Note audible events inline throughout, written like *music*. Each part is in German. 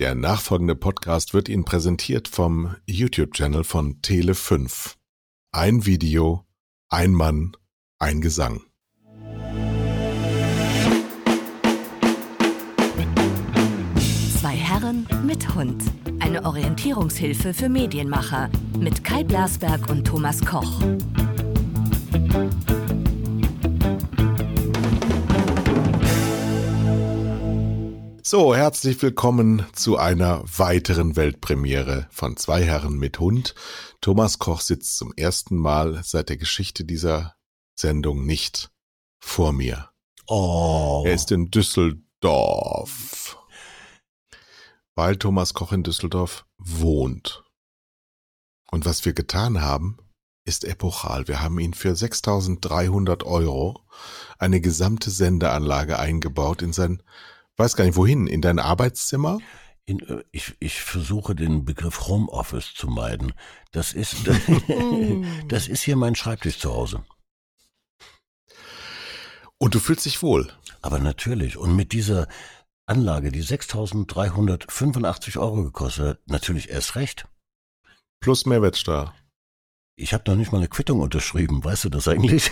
Der nachfolgende Podcast wird Ihnen präsentiert vom YouTube-Channel von Tele5. Ein Video, ein Mann, ein Gesang. Zwei Herren mit Hund. Eine Orientierungshilfe für Medienmacher mit Kai Blasberg und Thomas Koch. So, herzlich willkommen zu einer weiteren Weltpremiere von Zwei Herren mit Hund. Thomas Koch sitzt zum ersten Mal seit der Geschichte dieser Sendung nicht vor mir. Oh. Er ist in Düsseldorf. Weil Thomas Koch in Düsseldorf wohnt. Und was wir getan haben, ist epochal. Wir haben ihn für 6300 Euro eine gesamte Sendeanlage eingebaut in sein weiß gar nicht wohin, in dein Arbeitszimmer? In, äh, ich, ich versuche den Begriff Homeoffice zu meiden. Das ist, *laughs* das ist hier mein Schreibtisch zu Hause. Und du fühlst dich wohl. Aber natürlich. Und mit dieser Anlage, die 6.385 Euro gekostet hat, natürlich erst recht. Plus Mehrwertsteuer. Ich habe noch nicht mal eine Quittung unterschrieben, weißt du das eigentlich?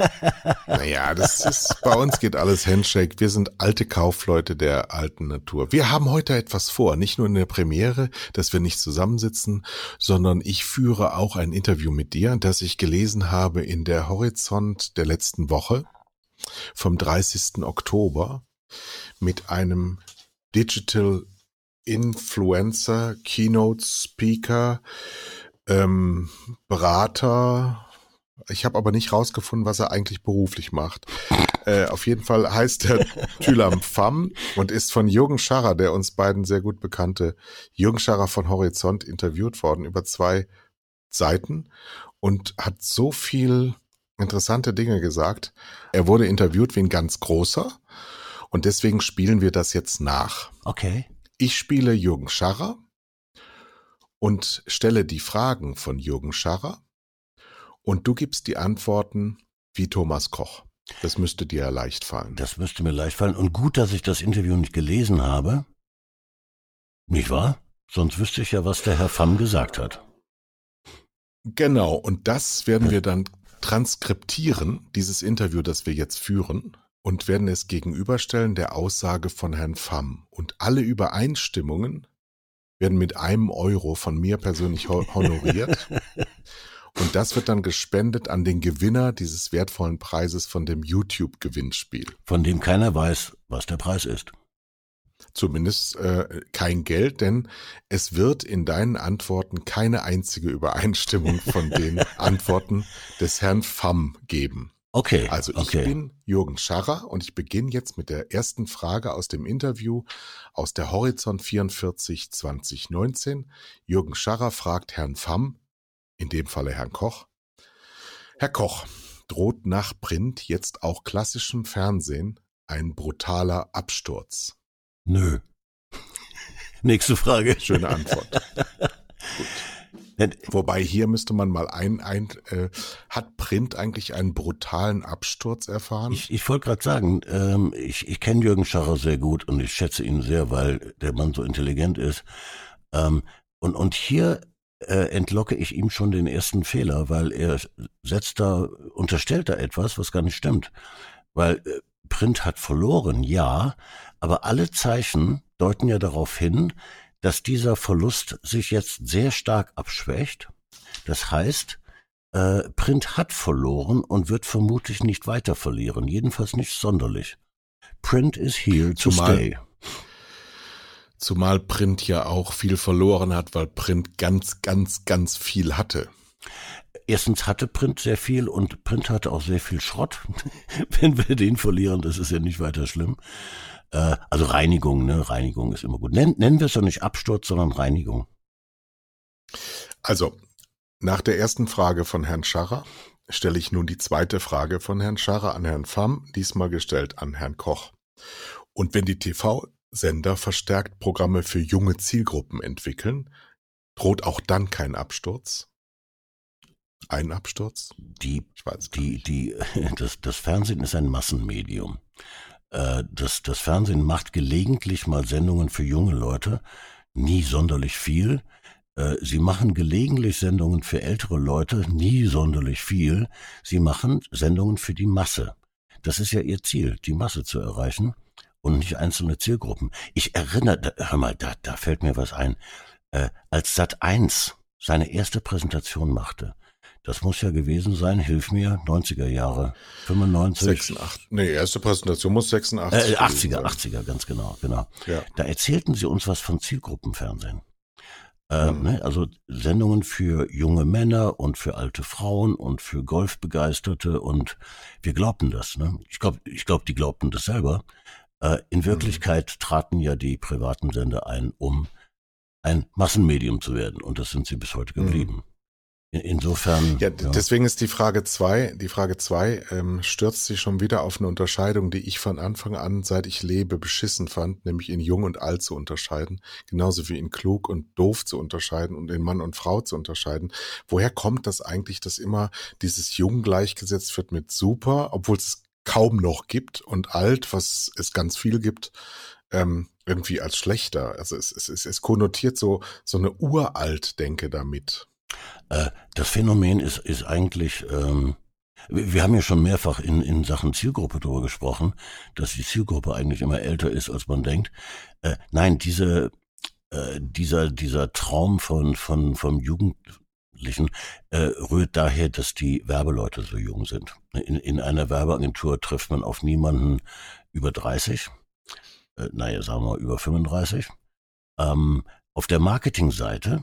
*laughs* naja, das ist, bei uns geht alles Handshake. Wir sind alte Kaufleute der alten Natur. Wir haben heute etwas vor, nicht nur in der Premiere, dass wir nicht zusammensitzen, sondern ich führe auch ein Interview mit dir, das ich gelesen habe in der Horizont der letzten Woche vom 30. Oktober mit einem Digital Influencer, Keynote Speaker, ähm, Berater. Ich habe aber nicht rausgefunden, was er eigentlich beruflich macht. *laughs* Äh, auf jeden Fall heißt er Thylam Pham und ist von Jürgen Scharrer, der uns beiden sehr gut bekannte Jürgen Scharrer von Horizont interviewt worden über zwei Seiten und hat so viel interessante Dinge gesagt. Er wurde interviewt wie ein ganz großer und deswegen spielen wir das jetzt nach. Okay. Ich spiele Jürgen Scharrer und stelle die Fragen von Jürgen Scharrer und du gibst die Antworten wie Thomas Koch. Das müsste dir ja leicht fallen. Das müsste mir leicht fallen. Und gut, dass ich das Interview nicht gelesen habe. Nicht wahr? Sonst wüsste ich ja, was der Herr Pham gesagt hat. Genau, und das werden wir dann transkriptieren, dieses Interview, das wir jetzt führen, und werden es gegenüberstellen der Aussage von Herrn Pham. Und alle Übereinstimmungen werden mit einem Euro von mir persönlich honoriert. *laughs* Und das wird dann gespendet an den Gewinner dieses wertvollen Preises von dem YouTube-Gewinnspiel. Von dem keiner weiß, was der Preis ist. Zumindest äh, kein Geld, denn es wird in deinen Antworten keine einzige Übereinstimmung von den *laughs* Antworten des Herrn Pham geben. Okay. Also ich okay. bin Jürgen Scharrer und ich beginne jetzt mit der ersten Frage aus dem Interview aus der Horizont 44 2019. Jürgen Scharrer fragt Herrn Pham, in dem Falle Herrn Koch. Herr Koch, droht nach Print jetzt auch klassischem Fernsehen ein brutaler Absturz? Nö. *laughs* Nächste Frage. Schöne Antwort. *laughs* Gut. Wobei hier müsste man mal ein, ein äh, hat Print eigentlich einen brutalen Absturz erfahren? Ich, ich wollte gerade sagen, ähm, ich, ich kenne Jürgen Scharrer sehr gut und ich schätze ihn sehr, weil der Mann so intelligent ist. Ähm, und, und hier äh, entlocke ich ihm schon den ersten Fehler, weil er setzt da, unterstellt da etwas, was gar nicht stimmt. Weil äh, Print hat verloren, ja, aber alle Zeichen deuten ja darauf hin, dass dieser Verlust sich jetzt sehr stark abschwächt. Das heißt, äh, Print hat verloren und wird vermutlich nicht weiter verlieren, jedenfalls nicht sonderlich. Print is here to zumal, stay. Zumal Print ja auch viel verloren hat, weil Print ganz, ganz, ganz viel hatte. Erstens hatte Print sehr viel und Print hatte auch sehr viel Schrott. *laughs* Wenn wir den verlieren, das ist ja nicht weiter schlimm. Äh, also Reinigung, ne? Reinigung ist immer gut. Nen, nennen wir es doch nicht Absturz, sondern Reinigung. Also, nach der ersten Frage von Herrn Scharrer stelle ich nun die zweite Frage von Herrn Scharrer an Herrn Pham, diesmal gestellt an Herrn Koch. Und wenn die TV-Sender verstärkt Programme für junge Zielgruppen entwickeln, droht auch dann kein Absturz? Ein Absturz? Die, die, die, *laughs* das, das Fernsehen ist ein Massenmedium. Äh, das, das Fernsehen macht gelegentlich mal Sendungen für junge Leute, nie sonderlich viel. Äh, sie machen gelegentlich Sendungen für ältere Leute, nie sonderlich viel. Sie machen Sendungen für die Masse. Das ist ja ihr Ziel, die Masse zu erreichen und nicht einzelne Zielgruppen. Ich erinnere, hör mal, da, da fällt mir was ein. Äh, als Sat 1 seine erste Präsentation machte, das muss ja gewesen sein, hilf mir, 90er Jahre, 95. 86. Nee, erste Präsentation muss 86. Äh, 80er, 80er, ganz genau, genau. Ja. Da erzählten sie uns was von Zielgruppenfernsehen. Äh, mhm. ne, also Sendungen für junge Männer und für alte Frauen und für Golfbegeisterte und wir glaubten das. Ne? Ich glaube, ich glaub, die glaubten das selber. Äh, in mhm. Wirklichkeit traten ja die privaten Sender ein, um ein Massenmedium zu werden und das sind sie bis heute mhm. geblieben. Insofern. Ja, ja, deswegen ist die Frage zwei, die Frage zwei ähm, stürzt sich schon wieder auf eine Unterscheidung, die ich von Anfang an, seit ich lebe, beschissen fand, nämlich in jung und alt zu unterscheiden, genauso wie in klug und doof zu unterscheiden und in Mann und Frau zu unterscheiden. Woher kommt das eigentlich, dass immer dieses Jung gleichgesetzt wird mit super, obwohl es kaum noch gibt und alt, was es ganz viel gibt, ähm, irgendwie als schlechter. Also es, es, es, es konnotiert so, so eine Uralt-Denke damit. Äh, das Phänomen ist, ist eigentlich, ähm, wir haben ja schon mehrfach in, in Sachen Zielgruppe darüber gesprochen, dass die Zielgruppe eigentlich immer älter ist, als man denkt. Äh, nein, diese, äh, dieser, dieser Traum von, von, vom Jugendlichen äh, rührt daher, dass die Werbeleute so jung sind. In, in einer Werbeagentur trifft man auf niemanden über 30, äh, naja, sagen wir über 35. Ähm, auf der Marketingseite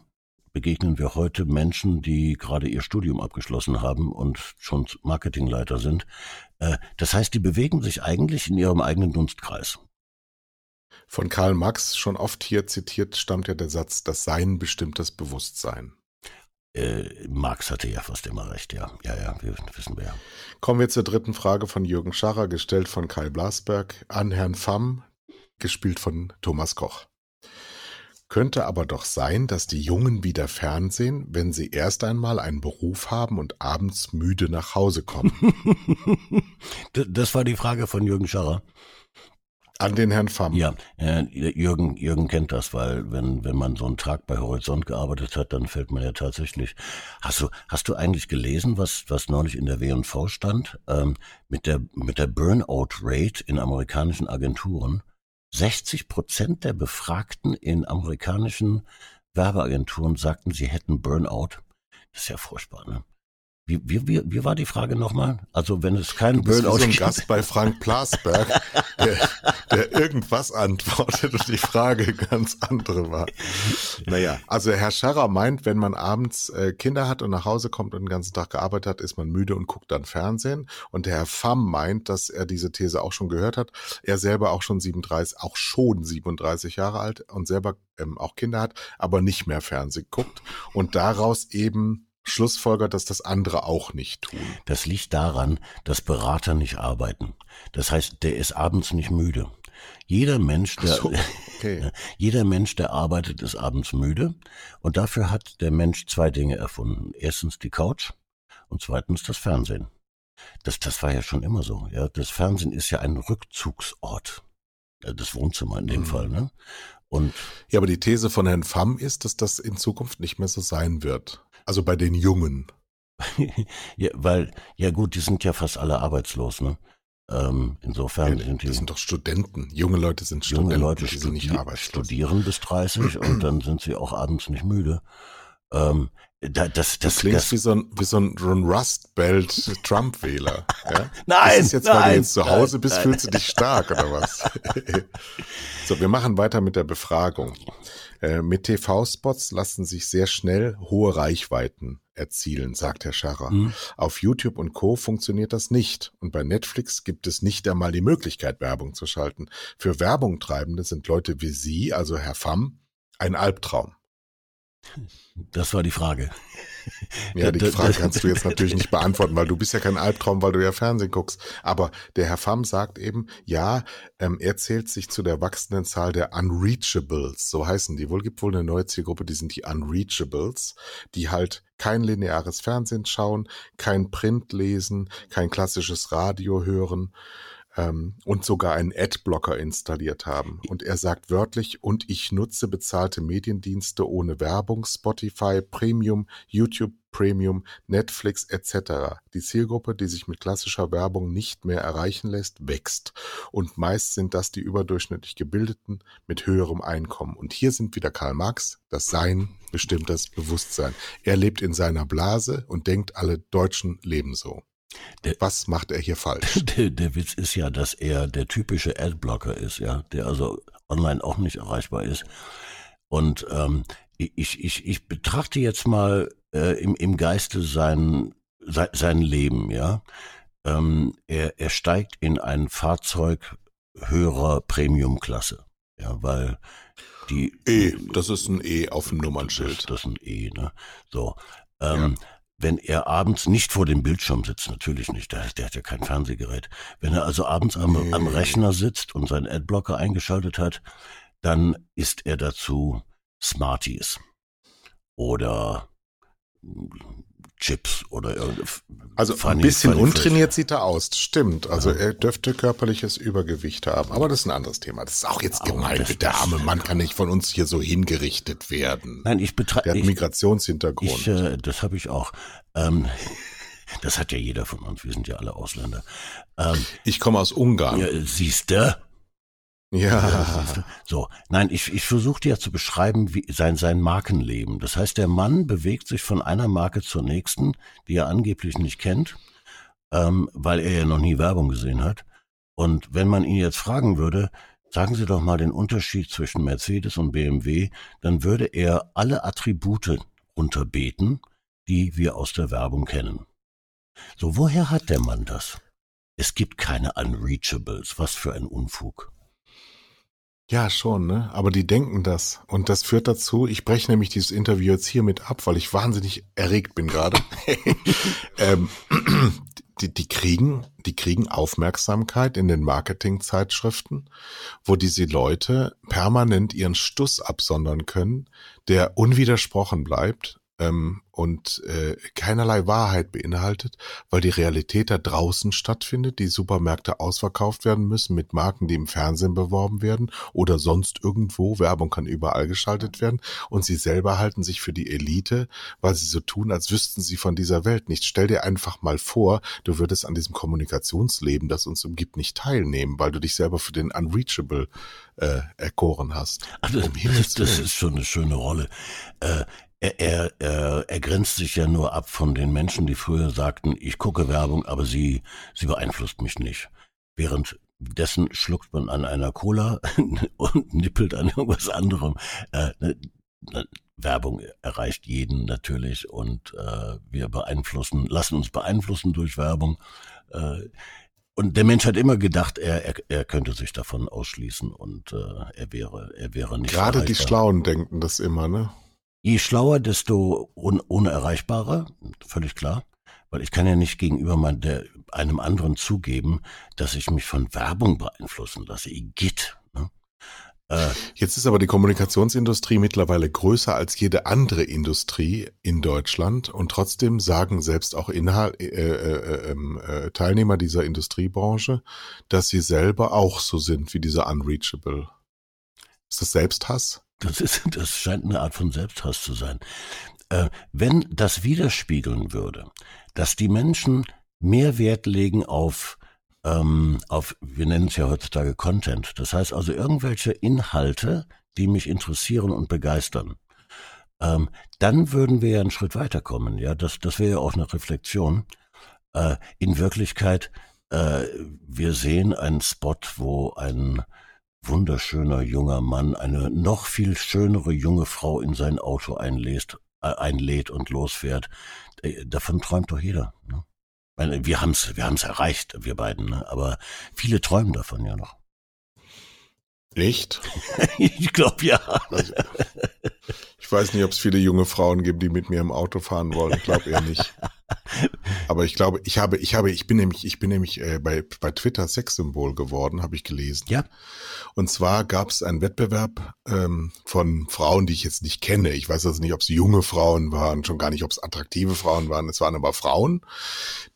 begegnen wir heute Menschen, die gerade ihr Studium abgeschlossen haben und schon Marketingleiter sind. Äh, das heißt, die bewegen sich eigentlich in ihrem eigenen Dunstkreis. Von Karl Marx, schon oft hier zitiert, stammt ja der Satz, das Sein bestimmt das Bewusstsein. Äh, Marx hatte ja fast immer recht, ja. Ja, ja, wir wissen wir ja. Kommen wir zur dritten Frage von Jürgen Scharrer, gestellt von Kai Blasberg an Herrn Pham, gespielt von Thomas Koch. Könnte aber doch sein, dass die Jungen wieder Fernsehen, wenn sie erst einmal einen Beruf haben und abends müde nach Hause kommen. *laughs* das war die Frage von Jürgen Scharrer. An den Herrn Pham. Ja, äh, Jürgen, Jürgen kennt das, weil wenn, wenn man so einen Tag bei Horizont gearbeitet hat, dann fällt man ja tatsächlich. Hast du, hast du eigentlich gelesen, was, was neulich in der W&V stand? Ähm, mit der, mit der Burnout Rate in amerikanischen Agenturen. 60 Prozent der Befragten in amerikanischen Werbeagenturen sagten, sie hätten Burnout. Das ist ja furchtbar, ne? Wie, wie, wie, wie war die Frage nochmal? Also wenn es keinen Burnout gibt. so ein Gast bei Frank Plasberg, der, der irgendwas antwortet und die Frage ganz andere war. Naja, also Herr Scharrer meint, wenn man abends äh, Kinder hat und nach Hause kommt und den ganzen Tag gearbeitet hat, ist man müde und guckt dann Fernsehen. Und der Herr Pham meint, dass er diese These auch schon gehört hat. Er selber auch schon 37, auch schon 37 Jahre alt und selber ähm, auch Kinder hat, aber nicht mehr Fernsehen guckt und daraus eben schlussfolgert, dass das andere auch nicht tun. Das liegt daran, dass Berater nicht arbeiten. Das heißt, der ist abends nicht müde. Jeder Mensch, der, so, okay. *laughs* jeder Mensch, der arbeitet, ist abends müde. Und dafür hat der Mensch zwei Dinge erfunden. Erstens die Couch und zweitens das Fernsehen. Das, das war ja schon immer so. Ja, das Fernsehen ist ja ein Rückzugsort. Das Wohnzimmer in dem mhm. Fall, ne? Und ja, aber die These von Herrn Pham ist, dass das in Zukunft nicht mehr so sein wird. Also bei den Jungen. *laughs* ja, weil, ja gut, die sind ja fast alle arbeitslos, ne? Ähm, insofern ja, sind die. Das sind doch Studenten. Junge Leute sind Studenten. Junge Leute die sind nicht arbeitslos. studieren bis 30 und dann sind sie auch abends nicht müde. Ähm, da, das, das, du klingst das, wie so ein, wie so ein Rust Belt Trump-Wähler. Ja? *laughs* nein, ist jetzt, nein, weil du jetzt zu Hause nein, bist, nein. fühlst du dich stark oder was? *laughs* so, wir machen weiter mit der Befragung. Äh, mit TV-Spots lassen sich sehr schnell hohe Reichweiten erzielen, sagt Herr Scharrer. Mhm. Auf YouTube und Co. funktioniert das nicht. Und bei Netflix gibt es nicht einmal die Möglichkeit, Werbung zu schalten. Für Werbung treibende sind Leute wie Sie, also Herr Pham, ein Albtraum. Das war die Frage. Ja, die Frage kannst du jetzt natürlich nicht beantworten, weil du bist ja kein Albtraum, weil du ja Fernsehen guckst. Aber der Herr Pham sagt eben, ja, ähm, er zählt sich zu der wachsenden Zahl der Unreachables, so heißen die. Wohl gibt wohl eine neue Zielgruppe, die sind die Unreachables, die halt kein lineares Fernsehen schauen, kein Print lesen, kein klassisches Radio hören ähm, und sogar einen Adblocker installiert haben. Und er sagt wörtlich, und ich nutze bezahlte Mediendienste ohne Werbung, Spotify, Premium, YouTube Premium, Netflix etc. Die Zielgruppe, die sich mit klassischer Werbung nicht mehr erreichen lässt, wächst. Und meist sind das die überdurchschnittlich Gebildeten mit höherem Einkommen. Und hier sind wieder Karl Marx, das Sein bestimmt das Bewusstsein. Er lebt in seiner Blase und denkt, alle Deutschen leben so. Der, Was macht er hier falsch? *laughs* Der, der Witz ist ja, dass er der typische Adblocker ist, ja, der also online auch nicht erreichbar ist. Und ähm, ich, ich, ich betrachte jetzt mal äh, im, im Geiste sein, sein, sein Leben, ja. Ähm, er, er steigt in ein Fahrzeug höherer Premiumklasse, ja, weil die E, das ist ein E auf dem Nummernschild. Das, das ist ein E, ne? So. Ähm, ja wenn er abends nicht vor dem Bildschirm sitzt, natürlich nicht, der, der hat ja kein Fernsehgerät. Wenn er also abends am, am Rechner sitzt und seinen Adblocker eingeschaltet hat, dann ist er dazu Smarties oder Chips oder Also funny, ein bisschen untrainiert sieht er aus, stimmt. Also ja. er dürfte körperliches Übergewicht haben. Aber das ist ein anderes Thema. Das ist auch jetzt Aber gemein. Der arme Mann kann nicht von uns hier so hingerichtet werden. Nein, ich betreibe. Der hat ich, Migrationshintergrund. Ich, äh, das habe ich auch. Ähm, *laughs* das hat ja jeder von uns. Wir sind ja alle Ausländer. Ähm, ich komme aus Ungarn. Ja, siehst du? Ja. So, nein, ich, ich versuche dir zu beschreiben, wie sein, sein Markenleben. Das heißt, der Mann bewegt sich von einer Marke zur nächsten, die er angeblich nicht kennt, ähm, weil er ja noch nie Werbung gesehen hat. Und wenn man ihn jetzt fragen würde, sagen Sie doch mal den Unterschied zwischen Mercedes und BMW, dann würde er alle Attribute runterbeten, die wir aus der Werbung kennen. So, woher hat der Mann das? Es gibt keine Unreachables. Was für ein Unfug. Ja, schon, ne? Aber die denken das. Und das führt dazu, ich breche nämlich dieses Interview jetzt hiermit ab, weil ich wahnsinnig erregt bin gerade. *laughs* ähm, die, die kriegen, die kriegen Aufmerksamkeit in den Marketingzeitschriften, wo diese Leute permanent ihren Stuss absondern können, der unwidersprochen bleibt ähm, und äh, keinerlei Wahrheit beinhaltet, weil die Realität da draußen stattfindet, die Supermärkte ausverkauft werden müssen mit Marken, die im Fernsehen beworben werden oder sonst irgendwo. Werbung kann überall geschaltet werden und sie selber halten sich für die Elite, weil sie so tun, als wüssten sie von dieser Welt nicht. Stell dir einfach mal vor, du würdest an diesem Kommunikationsleben, das uns umgibt, nicht teilnehmen, weil du dich selber für den Unreachable äh, erkoren hast. Ach, das, um das, das ist schon eine schöne Rolle. Äh, er, er, er, er grenzt sich ja nur ab von den Menschen, die früher sagten, ich gucke Werbung, aber sie, sie beeinflusst mich nicht. Währenddessen schluckt man an einer Cola *laughs* und nippelt an irgendwas anderem. Äh, ne, ne, Werbung erreicht jeden natürlich und äh, wir beeinflussen, lassen uns beeinflussen durch Werbung. Äh, und der Mensch hat immer gedacht, er, er, er könnte sich davon ausschließen und äh, er wäre, er wäre nicht. Gerade erreichbar. die Schlauen denken das immer, ne? Je schlauer, desto un unerreichbarer, völlig klar. Weil ich kann ja nicht gegenüber mein, der, einem anderen zugeben, dass ich mich von Werbung beeinflussen lasse. Igitt. Ne? Äh, Jetzt ist aber die Kommunikationsindustrie mittlerweile größer als jede andere Industrie in Deutschland und trotzdem sagen selbst auch Inhal äh, äh, ähm, äh, Teilnehmer dieser Industriebranche, dass sie selber auch so sind wie dieser Unreachable. Ist das Selbsthass? Das ist, das scheint eine Art von Selbsthass zu sein. Äh, wenn das widerspiegeln würde, dass die Menschen mehr Wert legen auf ähm, auf, wir nennen es ja heutzutage Content. Das heißt also irgendwelche Inhalte, die mich interessieren und begeistern. Ähm, dann würden wir ja einen Schritt weiterkommen. Ja, das, das wäre ja auch eine Reflexion. Äh, in Wirklichkeit, äh, wir sehen einen Spot, wo ein wunderschöner junger Mann eine noch viel schönere junge Frau in sein Auto einlädt, äh, einlädt und losfährt. Äh, davon träumt doch jeder. Ne? Wir haben's, wir haben's erreicht, wir beiden, ne? aber viele träumen davon ja noch. Echt? *laughs* ich glaube ja. Ich weiß nicht, ob es viele junge Frauen gibt, die mit mir im Auto fahren wollen. Ich glaube eher nicht. Aber ich glaube, ich habe, ich habe, ich bin nämlich, ich bin nämlich äh, bei, bei Twitter Sexsymbol geworden, habe ich gelesen. Ja. Und zwar gab es einen Wettbewerb ähm, von Frauen, die ich jetzt nicht kenne. Ich weiß also nicht, ob es junge Frauen waren, schon gar nicht, ob es attraktive Frauen waren. Es waren aber Frauen,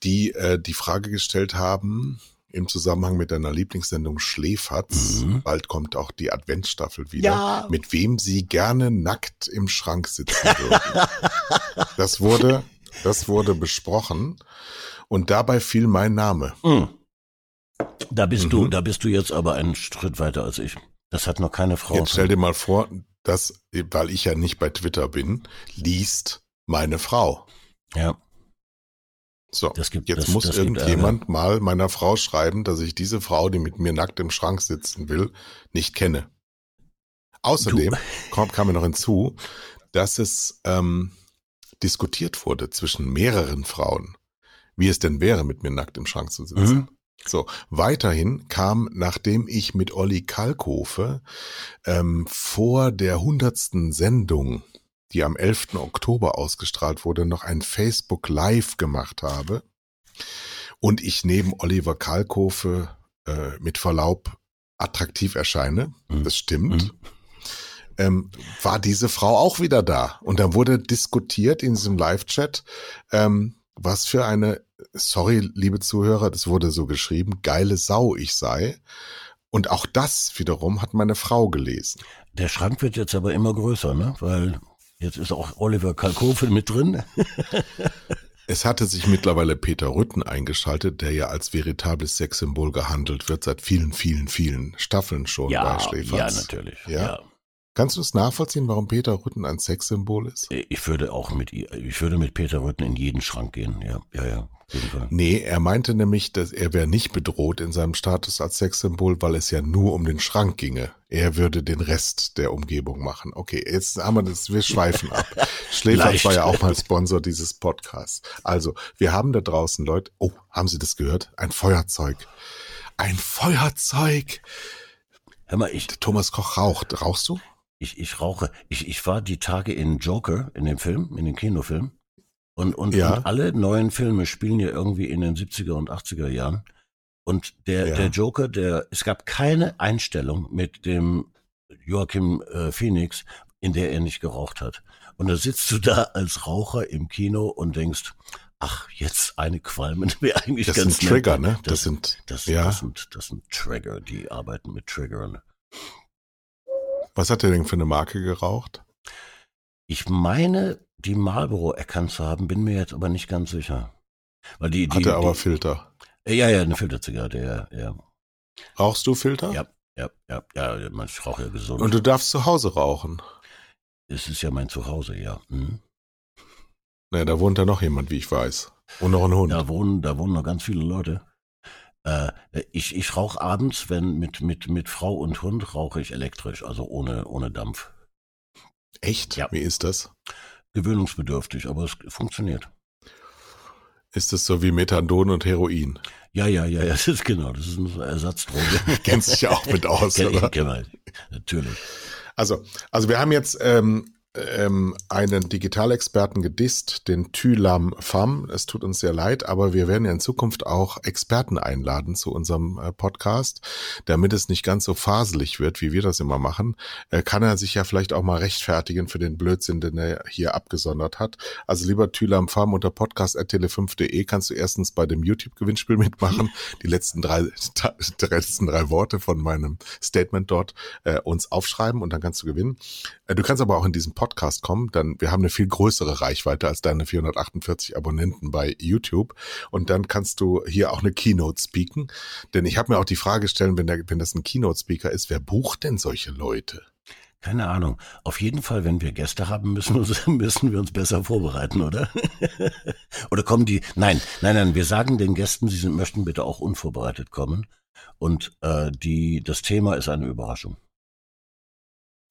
die äh, die Frage gestellt haben, im Zusammenhang mit deiner Lieblingssendung Schläferz. Mhm. Bald kommt auch die Adventsstaffel wieder. Ja. Mit wem sie gerne nackt im Schrank sitzen würden. *laughs* das wurde, das wurde besprochen. Und dabei fiel mein Name. Mhm. Da bist du, Mhm. da bist du jetzt aber einen Schritt weiter als ich. Das hat noch keine Frau. Jetzt stell dir mal vor, dass, weil ich ja nicht bei Twitter bin, liest meine Frau. ja, So, Das gibt- jetzt das- muss das irgendjemand mal meiner Frau schreiben, dass ich diese Frau, die mit mir nackt im Schrank sitzen will, nicht kenne. Außerdem kam, kam mir noch hinzu, dass es ähm, diskutiert wurde zwischen mehreren Frauen, wie es denn wäre, mit mir nackt im Schrank zu sitzen. Mhm. So, weiterhin kam, nachdem ich mit Olli Kalkofe ähm, vor der hundertsten Sendung, die am 11. Oktober ausgestrahlt wurde, noch ein Facebook Live gemacht habe und ich neben Oliver Kalkofe äh, mit Verlaub attraktiv erscheine, Mhm. das stimmt, Mhm. ähm, war diese Frau auch wieder da. Und dann wurde diskutiert in diesem Live-Chat, ähm, was für eine, sorry, liebe Zuhörer, das wurde so geschrieben, geile Sau ich sei. Und auch das wiederum hat meine Frau gelesen. Der Schrank wird jetzt aber immer größer, ne? Weil jetzt ist auch Oliver Kalkofe mit drin. Es hatte sich mittlerweile Peter Rütten eingeschaltet, der ja als veritables Sexsymbol gehandelt wird seit vielen, vielen, vielen Staffeln schon bei ja, Schläferz. ja, natürlich. Ja? Ja. Kannst du es nachvollziehen, warum Peter Rütten ein Sexsymbol ist? Ich würde auch mit ich würde mit Peter Rütten in jeden Schrank gehen. Ja, ja, ja. Nee, er meinte nämlich, dass er wäre nicht bedroht in seinem Status als Sexsymbol, weil es ja nur um den Schrank ginge. Er würde den Rest der Umgebung machen. Okay, jetzt haben wir das, wir *laughs* schweifen ab. Schläferz Leicht. war ja auch mal Sponsor dieses Podcasts. Also, wir haben da draußen Leute, oh, haben Sie das gehört? Ein Feuerzeug. Ein Feuerzeug. Hör mal, ich, Thomas Koch raucht. Rauchst du? Ich, ich rauche. Ich, ich war die Tage in Joker, in dem Film, in dem Kinofilm. Und, und, Ja. und alle neuen Filme spielen ja irgendwie in den 70er und 80er Jahren. Und der, Ja. der Joker, der, es gab keine Einstellung mit dem Joachim äh, Phoenix, in der er nicht geraucht hat. Und da sitzt du da als Raucher im Kino und denkst, ach, jetzt eine Qualmen wäre eigentlich Das ganz sind Trigger, nett. ne? Das sind, Das, ja. das, sind, das sind Trigger, die arbeiten mit Triggern. Was hat er denn für eine Marke geraucht? Ich meine, die Marlboro erkannt zu haben, bin mir jetzt aber nicht ganz sicher. Weil die, die, Hatte aber die, Filter. ja, ja, eine Filterzigarette, ja, ja, Rauchst du Filter? ja, ja, ja, ja, man ich rauche ja gesund. Und du darfst zu Hause rauchen. es ist ja mein Zuhause, ja. Mhm. Ne, da wohnt ja noch jemand, wie ich weiß. Und noch ein Hund. Da wohnen, da wohnen noch ganz viele Leute. Äh, ich, ich rauche abends, wenn mit, mit, mit Frau und Hund rauche ich elektrisch, also ohne, ohne Dampf. Echt? Ja. Wie ist das? Gewöhnungsbedürftig, aber es funktioniert. Ist das so wie Methadon und Heroin? Ja, ja, ja, ja, *laughs* das ist genau, das ist eine Ersatzdroge. *laughs* Kennst dich ja auch mit aus, *laughs* Kenn oder? ich, natürlich. Also, also wir haben jetzt ähm, ähm, einen Digitalexperten gedisst, den Thylam Pham. Es tut uns sehr leid, aber wir werden ja in Zukunft auch Experten einladen zu unserem äh, Podcast, damit es nicht ganz so faselig wird, wie wir das immer machen. Äh, kann er sich ja vielleicht auch mal rechtfertigen für den Blödsinn, den er hier abgesondert hat. Also lieber Thylam Pham unter podcast.tele5.de kannst du erstens bei dem YouTube-Gewinnspiel mitmachen, die letzten drei, die letzten drei Worte von meinem Statement dort äh, uns aufschreiben und dann kannst du gewinnen. Du kannst aber auch in diesen Podcast kommen, dann wir haben eine viel größere Reichweite als deine 448 Abonnenten bei YouTube und dann kannst du hier auch eine Keynote speaken, denn ich habe mir auch die Frage gestellt, wenn der wenn das ein Keynote Speaker ist, wer bucht denn solche Leute? Keine Ahnung. Auf jeden Fall, wenn wir Gäste haben, müssen wir uns, *laughs* müssen wir uns besser vorbereiten, oder? *laughs* oder kommen die? Nein, nein, nein. Wir sagen den Gästen, sie sind, möchten bitte auch unvorbereitet kommen. Und äh, die, das Thema ist eine Überraschung.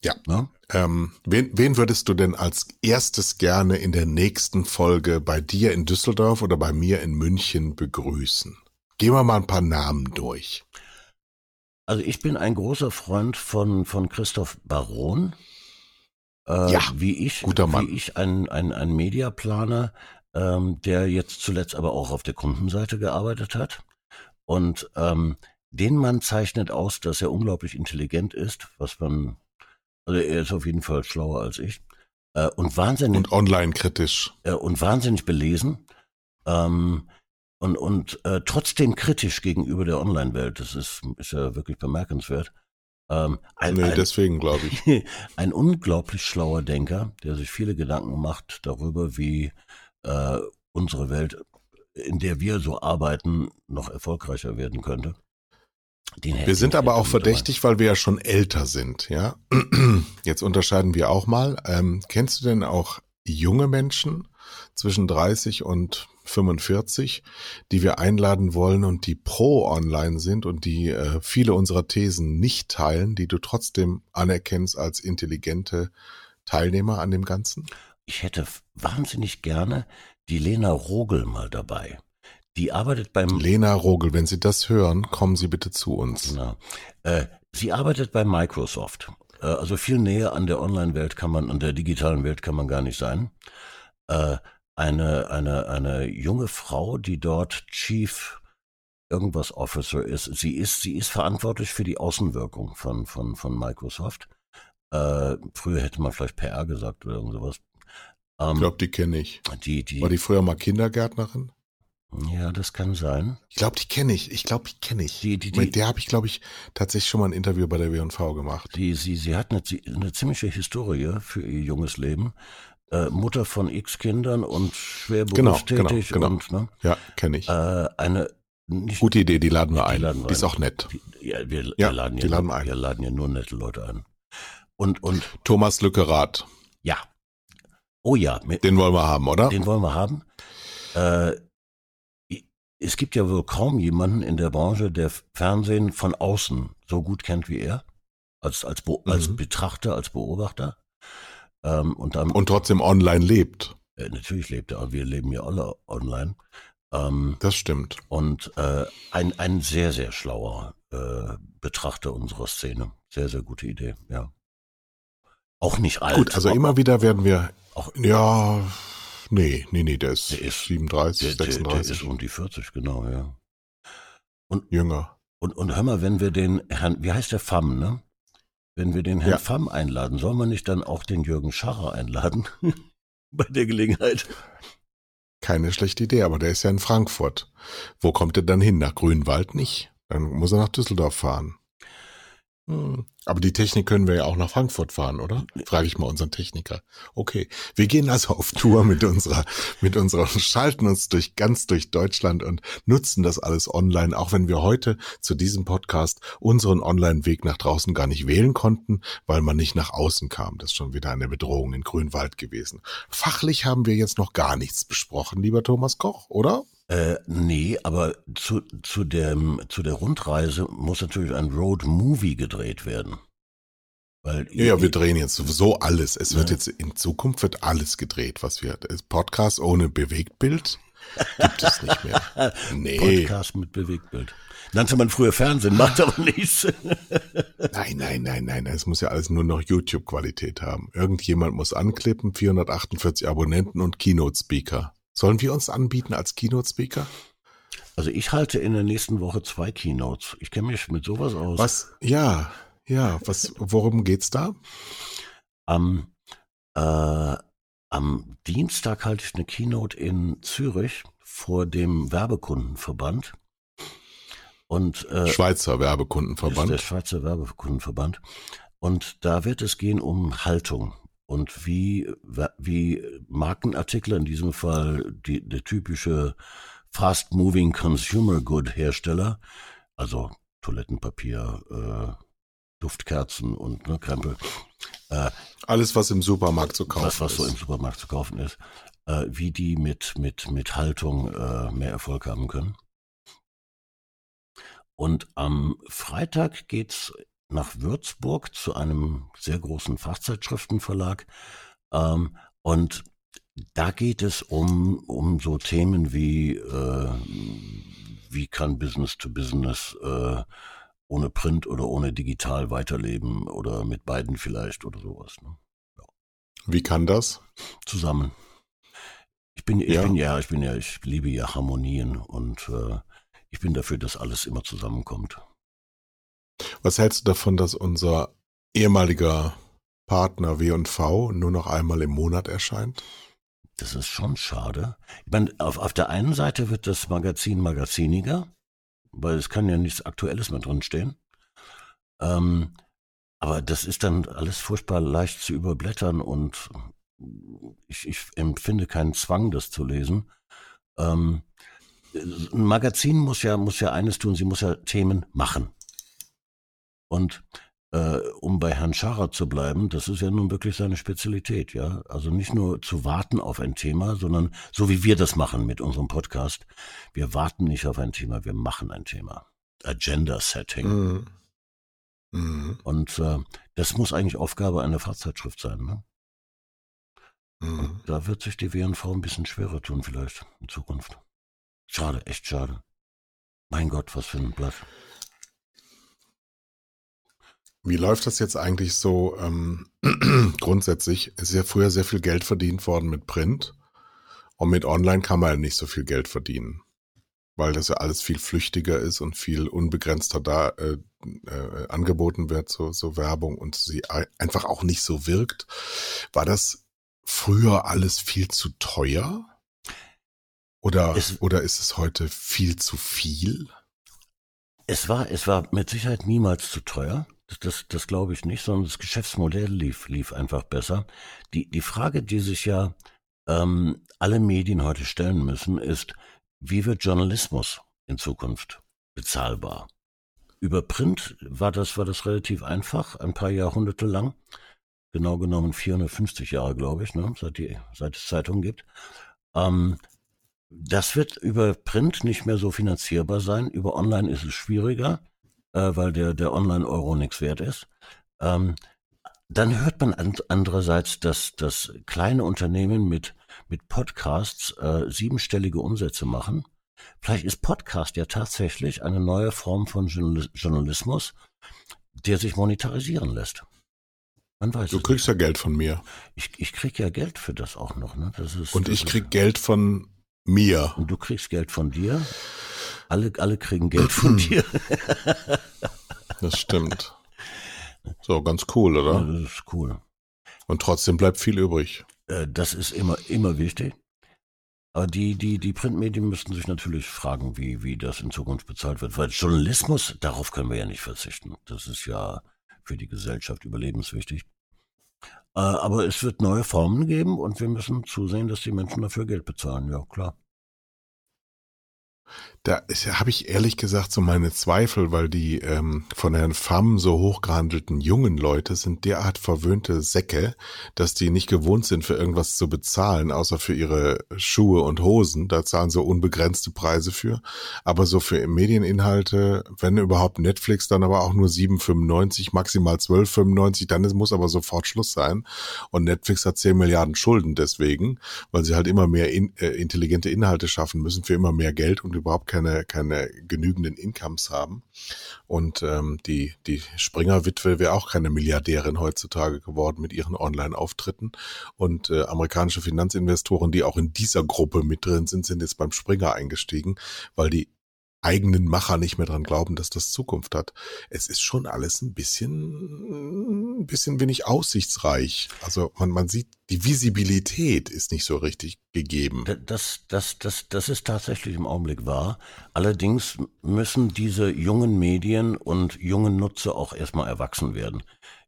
Ja. Ne? Ähm, wen, wen würdest du denn als erstes gerne in der nächsten Folge bei dir in Düsseldorf oder bei mir in München begrüßen? Gehen wir mal ein paar Namen durch. Also ich bin ein großer Freund von von Christoph Baron. Äh, Ja, wie ich, guter Mann. wie ich ein ein, ein Mediaplaner, ähm, der jetzt zuletzt aber auch auf der Kundenseite gearbeitet hat. Und ähm, den Mann zeichnet aus, dass er unglaublich intelligent ist, was man, also er ist auf jeden Fall schlauer als ich äh, und wahnsinnig Und online kritisch. äh, und wahnsinnig belesen. Ähm, und, und äh, trotzdem kritisch gegenüber der Online-Welt. Das ist, ist ja wirklich bemerkenswert. Ähm, ein, nee, ein, deswegen glaube ich. *laughs* Ein unglaublich schlauer Denker, der sich viele Gedanken macht darüber, wie äh, unsere Welt, in der wir so arbeiten, noch erfolgreicher werden könnte. Wir sind aber auch verdächtig, weil wir ja schon älter sind, ja. *clears throat* Jetzt unterscheiden wir auch mal. Ähm, kennst du denn auch junge Menschen zwischen 30 und 45, die wir einladen wollen und die pro online sind und die äh, viele unserer Thesen nicht teilen, die du trotzdem anerkennst als intelligente Teilnehmer an dem Ganzen? Ich hätte wahnsinnig gerne die Lena Rogel mal dabei. Die arbeitet beim Lena Rogel, wenn Sie das hören, kommen Sie bitte zu uns. Genau. Äh, sie arbeitet bei Microsoft. Äh, also viel näher an der Online-Welt kann man, an der digitalen Welt kann man gar nicht sein. Äh, eine, eine, eine junge Frau, die dort Chief irgendwas Officer ist. Sie ist, sie ist verantwortlich für die Außenwirkung von, von, von Microsoft. Äh, früher hätte man vielleicht PR gesagt oder irgend sowas. Ähm, ich glaube, die kenne ich. Die, die, War die früher mal Kindergärtnerin? Ja, das kann sein. Ich glaube, die kenne ich. Ich glaube, die kenne ich. Die, die, die, Mit der habe ich, glaube ich, tatsächlich schon mal ein Interview bei der W&V gemacht. Die, sie, sie hat eine, eine ziemliche Historie für ihr junges Leben äh, Mutter von X Kindern und schwer genau, berufstätig genau, genau, und ne? Ja, kenne ich. Äh, eine nicht, Gute Idee, die laden wir die ein. Laden wir die ist auch nett. Die, ja, wir, ja, wir laden ja, laden wir, ein. wir laden ja nur nette Leute ein. Und, und Thomas Lückerath. Ja. Oh ja. Mit, den wollen wir haben, oder? Den wollen wir haben. Äh, es gibt ja wohl kaum jemanden in der Branche, der Fernsehen von außen so gut kennt wie er. Als, als, Be mhm. als Betrachter, als Beobachter. Ähm, und, dann, und trotzdem online lebt. Äh, natürlich lebt er, aber wir leben ja alle online. Ähm, das stimmt. Und äh, ein, ein sehr, sehr schlauer äh, Betrachter unserer Szene. Sehr, sehr gute Idee, ja. Auch nicht alt. Gut, also immer wieder werden wir. Auch, ja, nee, nee, nee, der ist, der ist 37, der, 36. Der, ist um die 40, genau, ja. Und, Jünger. Und, und hör mal, wenn wir den Herrn, wie heißt der FAM, ne? Wenn wir den Herrn ja. Pham einladen, sollen wir nicht dann auch den Jürgen Scharrer einladen? *laughs* Bei der Gelegenheit. Keine schlechte Idee, aber der ist ja in Frankfurt. Wo kommt er dann hin? Nach Grünwald nicht? Dann muss er nach Düsseldorf fahren. Hm. Aber die Technik können wir ja auch nach Frankfurt fahren, oder? Frage ich mal unseren Techniker. Okay, wir gehen also auf Tour mit unserer, mit unserer, schalten uns durch ganz durch Deutschland und nutzen das alles online, auch wenn wir heute zu diesem Podcast unseren Online-Weg nach draußen gar nicht wählen konnten, weil man nicht nach außen kam. Das ist schon wieder eine Bedrohung in Grünwald gewesen. Fachlich haben wir jetzt noch gar nichts besprochen, lieber Thomas Koch, oder? Äh, nee, aber zu, zu, dem, zu der Rundreise muss natürlich ein Road Movie gedreht werden. Weil ja, ja, wir drehen jetzt sowieso alles. Es wird jetzt in Zukunft wird alles gedreht, was wir. Podcast ohne Bewegtbild gibt es nicht mehr. *laughs* Nee. Podcast mit Bewegtbild. Nannte man früher Fernsehen, macht aber *laughs* nichts. nein, nein, nein, nein. Es muss ja alles nur noch YouTube-Qualität haben. Irgendjemand muss anklippen, 448 Abonnenten und Keynote-Speaker. Sollen wir uns anbieten als Keynote-Speaker? Also ich halte in der nächsten Woche zwei Keynotes. Ich kenne mich mit sowas aus. Was? Ja, ja. Was? Worum geht's da? Am, äh, am Dienstag halte ich eine Keynote in Zürich vor dem Werbekundenverband. Und, äh, Schweizer Werbekundenverband. der Schweizer Werbekundenverband. Und da wird es gehen um Haltung und wie, wie Markenartikler, in diesem Fall die, der typische Fast-Moving Consumer Good Hersteller, also Toilettenpapier, äh, Duftkerzen und ne, Krempel. Äh, Alles, was im Supermarkt zu kaufen was, was ist. Was so im Supermarkt zu kaufen ist. Äh, wie die mit, mit, mit Haltung äh, mehr Erfolg haben können. Und am Freitag geht's nach Würzburg zu einem sehr großen Fachzeitschriftenverlag. Ähm, und da geht es um, um so Themen wie, äh, wie kann Business to Business äh, ohne Print oder ohne digital weiterleben oder mit beiden vielleicht oder sowas. Ne? Ja. Wie kann das? Zusammen. Ich bin, ich ja. bin ja, ich bin ja, ich liebe ja Harmonien und äh, ich bin dafür, dass alles immer zusammenkommt. Was hältst du davon, dass unser ehemaliger Partner W&V nur noch einmal im Monat erscheint? das ist schon schade. Ich meine, auf, auf der einen Seite wird das Magazin magaziniger, weil es kann ja nichts Aktuelles mehr drinstehen. Ähm, aber das ist dann alles furchtbar leicht zu überblättern und ich, ich empfinde keinen Zwang, das zu lesen. Ähm, ein Magazin muss ja, muss ja eines tun, sie muss ja Themen machen. Und äh, um bei Herrn Scharrer zu bleiben, das ist ja nun wirklich seine Spezialität, ja. Also nicht nur zu warten auf ein Thema, sondern so wie wir das machen mit unserem Podcast. Wir warten nicht auf ein Thema, wir machen ein Thema. Agenda Setting. Mhm. Mhm. Und äh, das muss eigentlich Aufgabe einer Fahrzeitschrift sein, ne? Mhm. Da wird sich die WNV ein bisschen schwerer tun, vielleicht in Zukunft. Schade, echt schade. Mein Gott, was für ein Blatt. Wie läuft das jetzt eigentlich so ähm, *clears throat* grundsätzlich? Es ist ja früher sehr viel Geld verdient worden mit Print und mit Online kann man ja nicht so viel Geld verdienen, weil das ja alles viel flüchtiger ist und viel unbegrenzter da äh, äh, angeboten wird, so, so Werbung und sie einfach auch nicht so wirkt. War das früher alles viel zu teuer? Oder, es, oder ist es heute viel zu viel? Es war, es war mit Sicherheit niemals zu teuer. Das, das, glaube ich nicht, sondern das Geschäftsmodell lief, lief einfach besser. Die, die Frage, die sich ja ähm, alle Medien heute stellen müssen, ist, wie wird Journalismus in Zukunft bezahlbar? Über Print war das, war das relativ einfach, ein paar Jahrhunderte lang. Genau genommen 450 Jahre, glaube ich, ne, seit, die, seit es Zeitungen gibt. Ähm, das wird über Print nicht mehr so finanzierbar sein. Über Online ist es schwieriger, äh, weil der, der Online-Euro nichts wert ist. Ähm, dann hört man andererseits, dass, dass kleine Unternehmen mit, mit Podcasts äh, siebenstellige Umsätze machen. Vielleicht ist Podcast ja tatsächlich eine neue Form von Journalismus, der sich monetarisieren lässt. Man weiß du kriegst nicht. ja Geld von mir. Ich, ich krieg ja Geld für das auch noch. Ne? Das ist, Und ich krieg Geld von mir. Und du kriegst Geld von dir. Alle, alle kriegen Geld von *clears throat* dir. das stimmt. So, ganz cool, oder? Ja, das ist cool. Und trotzdem bleibt viel übrig. Äh, das ist immer, immer wichtig. Aber die, die, die Printmedien müssten sich natürlich fragen, wie, wie das in Zukunft bezahlt wird. Weil Journalismus, darauf können wir ja nicht verzichten. Das ist ja für die Gesellschaft überlebenswichtig. Äh, aber es wird neue Formen geben und wir müssen zusehen, dass die Menschen dafür Geld bezahlen. Ja, klar. Da habe ich ehrlich gesagt so meine Zweifel, weil die ähm, von Herrn Pham so hochgehandelten jungen Leute sind derart verwöhnte Säcke, dass die nicht gewohnt sind, für irgendwas zu bezahlen, außer für ihre Schuhe und Hosen. Da zahlen sie unbegrenzte Preise für. Aber so für Medieninhalte, wenn überhaupt Netflix, dann aber auch nur 7,95, maximal 12,95, dann muss aber sofort Schluss sein. Und Netflix hat 10 Milliarden Schulden deswegen, weil sie halt immer mehr in, äh, intelligente Inhalte schaffen müssen für immer mehr Geld und überhaupt keine, keine genügenden Incomes haben. Und ähm, die, die Springer-Witwe wäre auch keine Milliardärin heutzutage geworden mit ihren Online-Auftritten. Und äh, amerikanische Finanzinvestoren, die auch in dieser Gruppe mit drin sind, sind jetzt beim Springer eingestiegen, weil die eigenen Macher nicht mehr dran glauben, dass das Zukunft hat. Es ist schon alles ein bisschen, ein bisschen wenig aussichtsreich. Also man, man sieht, die Visibilität ist nicht so richtig gegeben. Das, das, das, das ist tatsächlich im Augenblick wahr. Allerdings müssen diese jungen Medien und jungen Nutzer auch erstmal erwachsen werden.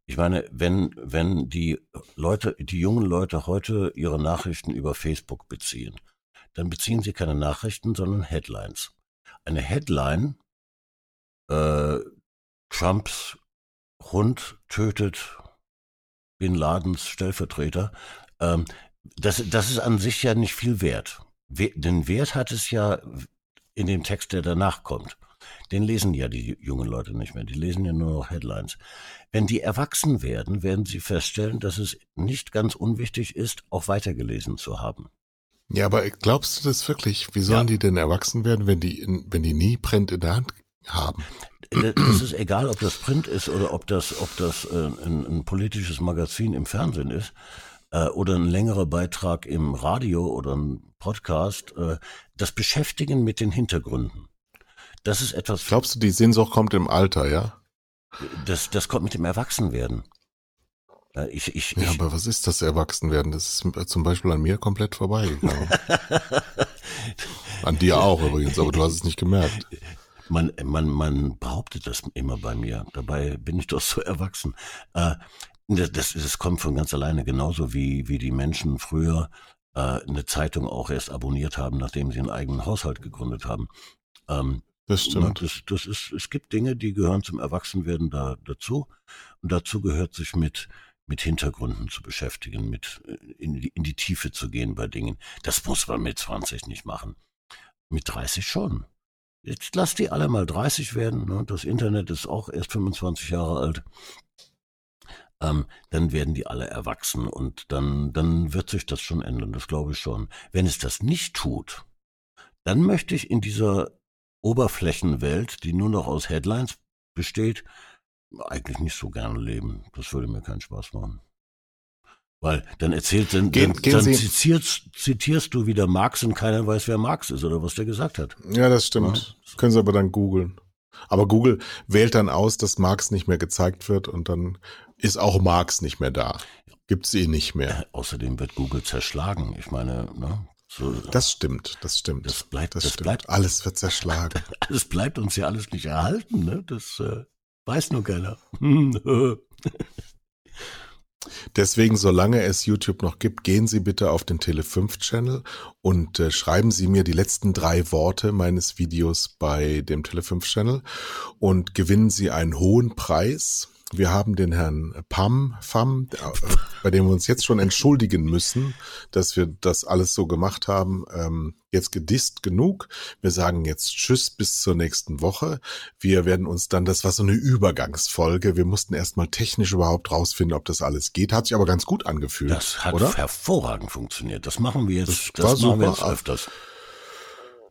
Ich meine, wenn, wenn die Leute, die jungen Leute heute ihre Nachrichten über Facebook beziehen, dann beziehen sie keine Nachrichten, sondern Headlines eine Headline, äh, Trumps Hund tötet Bin Ladens Stellvertreter, ähm, das, das ist an sich ja nicht viel wert. We den Wert hat es ja in dem Text, der danach kommt. Den lesen ja die jungen Leute nicht mehr. Die lesen ja nur noch Headlines. Wenn die erwachsen werden, werden sie feststellen, dass es nicht ganz unwichtig ist, auch weitergelesen zu haben. Ja, aber glaubst du das wirklich? Wie sollen ja. die denn erwachsen werden, wenn die, in, wenn die nie Print in der Hand haben? Es ist egal, ob das Print ist oder ob das, ob das äh, ein, ein, politisches Magazin im Fernsehen ist äh, oder ein längerer Beitrag im Radio oder ein Podcast. Äh, das Beschäftigen mit den Hintergründen. Das ist etwas. Glaubst du, die Sehnsucht kommt im Alter, ja? Das, das kommt mit dem Erwachsenwerden. Äh, ich, ich, ja, ich, aber was ist das Erwachsenwerden? Das ist zum Beispiel an mir komplett vorbeigegangen. *laughs* an dir auch übrigens, aber du hast es nicht gemerkt. Man, man, man behauptet das immer bei mir. Dabei bin ich doch so erwachsen. Äh, das, das, das kommt von ganz alleine, genauso wie, wie die Menschen früher äh, eine Zeitung auch erst abonniert haben, nachdem sie einen eigenen Haushalt gegründet haben. Ähm, das stimmt. Das, das ist, es gibt Dinge, die gehören zum Erwachsenwerden da, dazu. Und dazu gehört sich mit, mit Hintergründen zu beschäftigen, mit äh, in die, in die Tiefe zu gehen bei Dingen. Das muss man mit 20 nicht machen. Mit 30 schon. Jetzt lass die alle mal 30 werden. Ne? Das Internet ist auch erst 25 Jahre alt. Ähm, dann werden die alle erwachsen und dann, dann wird sich das schon ändern. Das glaube ich schon. Wenn es das nicht tut, dann möchte ich in dieser Oberflächenwelt, die nur noch aus Headlines besteht, eigentlich nicht so gerne leben. Das würde mir keinen Spaß machen. Weil dann erzählt, dann, gehen, dann, gehen dann zitierst, zitierst, du wieder Marx und keiner weiß, wer Marx ist oder was der gesagt hat. Ja, das stimmt. Ja? Können Sie aber dann googeln. Aber Google wählt dann aus, dass Marx nicht mehr gezeigt wird und dann ist auch Marx nicht mehr da. Gibt's eh nicht mehr. Äh, außerdem wird Google zerschlagen. Ich meine, ne? So, das stimmt, das stimmt. Das bleibt, das, das stimmt. bleibt. Alles wird zerschlagen. *laughs* Es bleibt uns ja alles nicht erhalten, ne? Das äh, weiß nur keiner. *laughs* Deswegen, solange es YouTube noch gibt, gehen Sie bitte auf den Tele5-Channel und äh, schreiben Sie mir die letzten drei Worte meines Videos bei dem Tele5-Channel und gewinnen Sie einen hohen Preis. Wir haben den Herrn Pam, Pham, äh, bei dem wir uns jetzt schon entschuldigen müssen, dass wir das alles so gemacht haben. Ähm, jetzt gedisst genug. Wir sagen jetzt Tschüss bis zur nächsten Woche. Wir werden uns dann, das war so eine Übergangsfolge. Wir mussten erstmal technisch überhaupt rausfinden, ob das alles geht. Hat sich aber ganz gut angefühlt. Das hat oder? hervorragend funktioniert. Das machen wir jetzt, das, das machen wir jetzt öfters.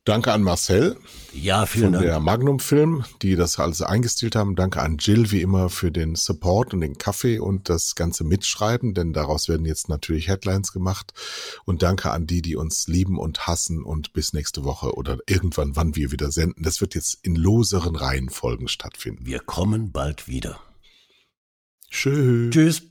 Danke an Marcel. Ja, vielen von Dank. der Magnum Film, die das alles eingestilt haben. Danke an Jill wie immer für den Support und den Kaffee und das ganze Mitschreiben, denn daraus werden jetzt natürlich Headlines gemacht. Und danke an die, die uns lieben und hassen und bis nächste Woche oder irgendwann, wann wir wieder senden. Das wird jetzt in loseren Reihenfolgen stattfinden. Wir kommen bald wieder. Tschüss. Tschüss.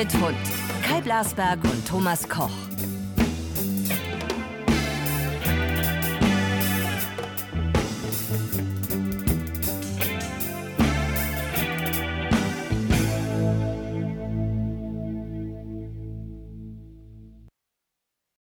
Mit Hund, Kai Blasberg und Thomas Koch.